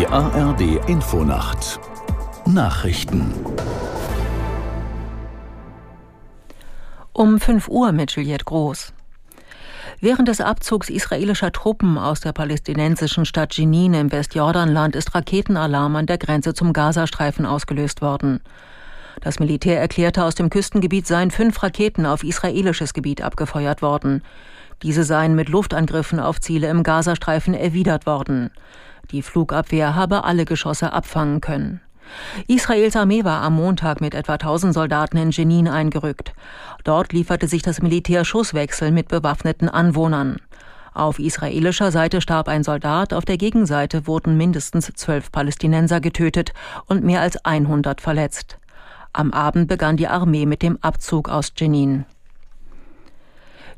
Die ARD Infonacht Nachrichten Um 5 Uhr mit Juliette Groß. Während des Abzugs israelischer Truppen aus der palästinensischen Stadt Jenin im Westjordanland ist Raketenalarm an der Grenze zum Gazastreifen ausgelöst worden. Das Militär erklärte, aus dem Küstengebiet seien fünf Raketen auf israelisches Gebiet abgefeuert worden. Diese seien mit Luftangriffen auf Ziele im Gazastreifen erwidert worden. Die Flugabwehr habe alle Geschosse abfangen können. Israels Armee war am Montag mit etwa 1000 Soldaten in Jenin eingerückt. Dort lieferte sich das Militär Schusswechsel mit bewaffneten Anwohnern. Auf israelischer Seite starb ein Soldat, auf der Gegenseite wurden mindestens zwölf Palästinenser getötet und mehr als 100 verletzt. Am Abend begann die Armee mit dem Abzug aus Jenin.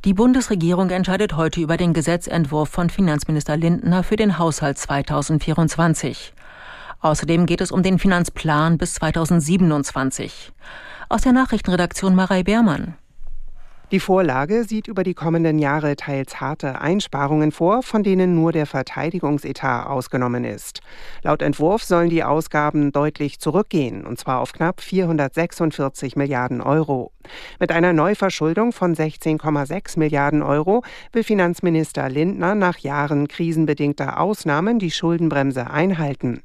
Die Bundesregierung entscheidet heute über den Gesetzentwurf von Finanzminister Lindner für den Haushalt 2024. Außerdem geht es um den Finanzplan bis 2027. Aus der Nachrichtenredaktion Marei Beermann. Die Vorlage sieht über die kommenden Jahre teils harte Einsparungen vor, von denen nur der Verteidigungsetat ausgenommen ist. Laut Entwurf sollen die Ausgaben deutlich zurückgehen, und zwar auf knapp 446 Milliarden Euro. Mit einer Neuverschuldung von 16,6 Milliarden Euro will Finanzminister Lindner nach Jahren krisenbedingter Ausnahmen die Schuldenbremse einhalten.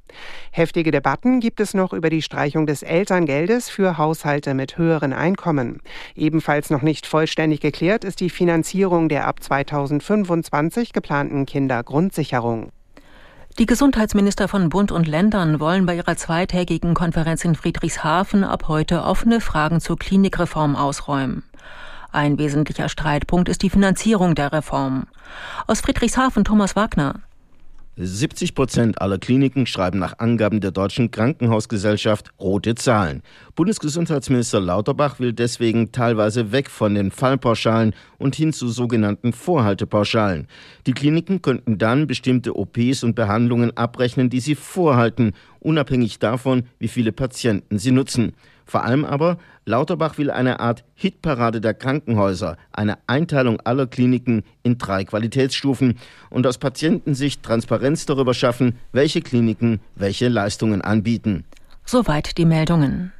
Heftige Debatten gibt es noch über die Streichung des Elterngeldes für Haushalte mit höheren Einkommen. Ebenfalls noch nicht vollständig geklärt ist die Finanzierung der ab 2025 geplanten Kindergrundsicherung. Die Gesundheitsminister von Bund und Ländern wollen bei ihrer zweitägigen Konferenz in Friedrichshafen ab heute offene Fragen zur Klinikreform ausräumen. Ein wesentlicher Streitpunkt ist die Finanzierung der Reform. Aus Friedrichshafen Thomas Wagner. 70 Prozent aller Kliniken schreiben nach Angaben der Deutschen Krankenhausgesellschaft rote Zahlen. Bundesgesundheitsminister Lauterbach will deswegen teilweise weg von den Fallpauschalen und hin zu sogenannten Vorhaltepauschalen. Die Kliniken könnten dann bestimmte OPs und Behandlungen abrechnen, die sie vorhalten, unabhängig davon, wie viele Patienten sie nutzen. Vor allem aber, Lauterbach will eine Art Hitparade der Krankenhäuser, eine Einteilung aller Kliniken in drei Qualitätsstufen und aus Patientensicht Transparenz darüber schaffen, welche Kliniken welche Leistungen anbieten. Soweit die Meldungen.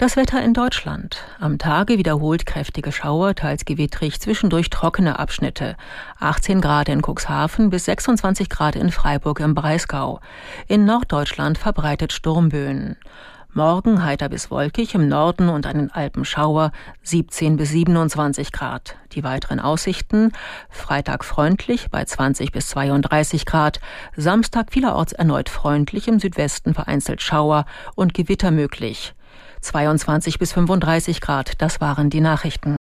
Das Wetter in Deutschland. Am Tage wiederholt kräftige Schauer, teils gewittrig, zwischendurch trockene Abschnitte. 18 Grad in Cuxhaven bis 26 Grad in Freiburg im Breisgau. In Norddeutschland verbreitet Sturmböen. Morgen heiter bis wolkig, im Norden und an den Alpen Schauer 17 bis 27 Grad. Die weiteren Aussichten Freitag freundlich bei 20 bis 32 Grad, Samstag vielerorts erneut freundlich, im Südwesten vereinzelt Schauer und Gewitter möglich. 22 bis 35 Grad, das waren die Nachrichten.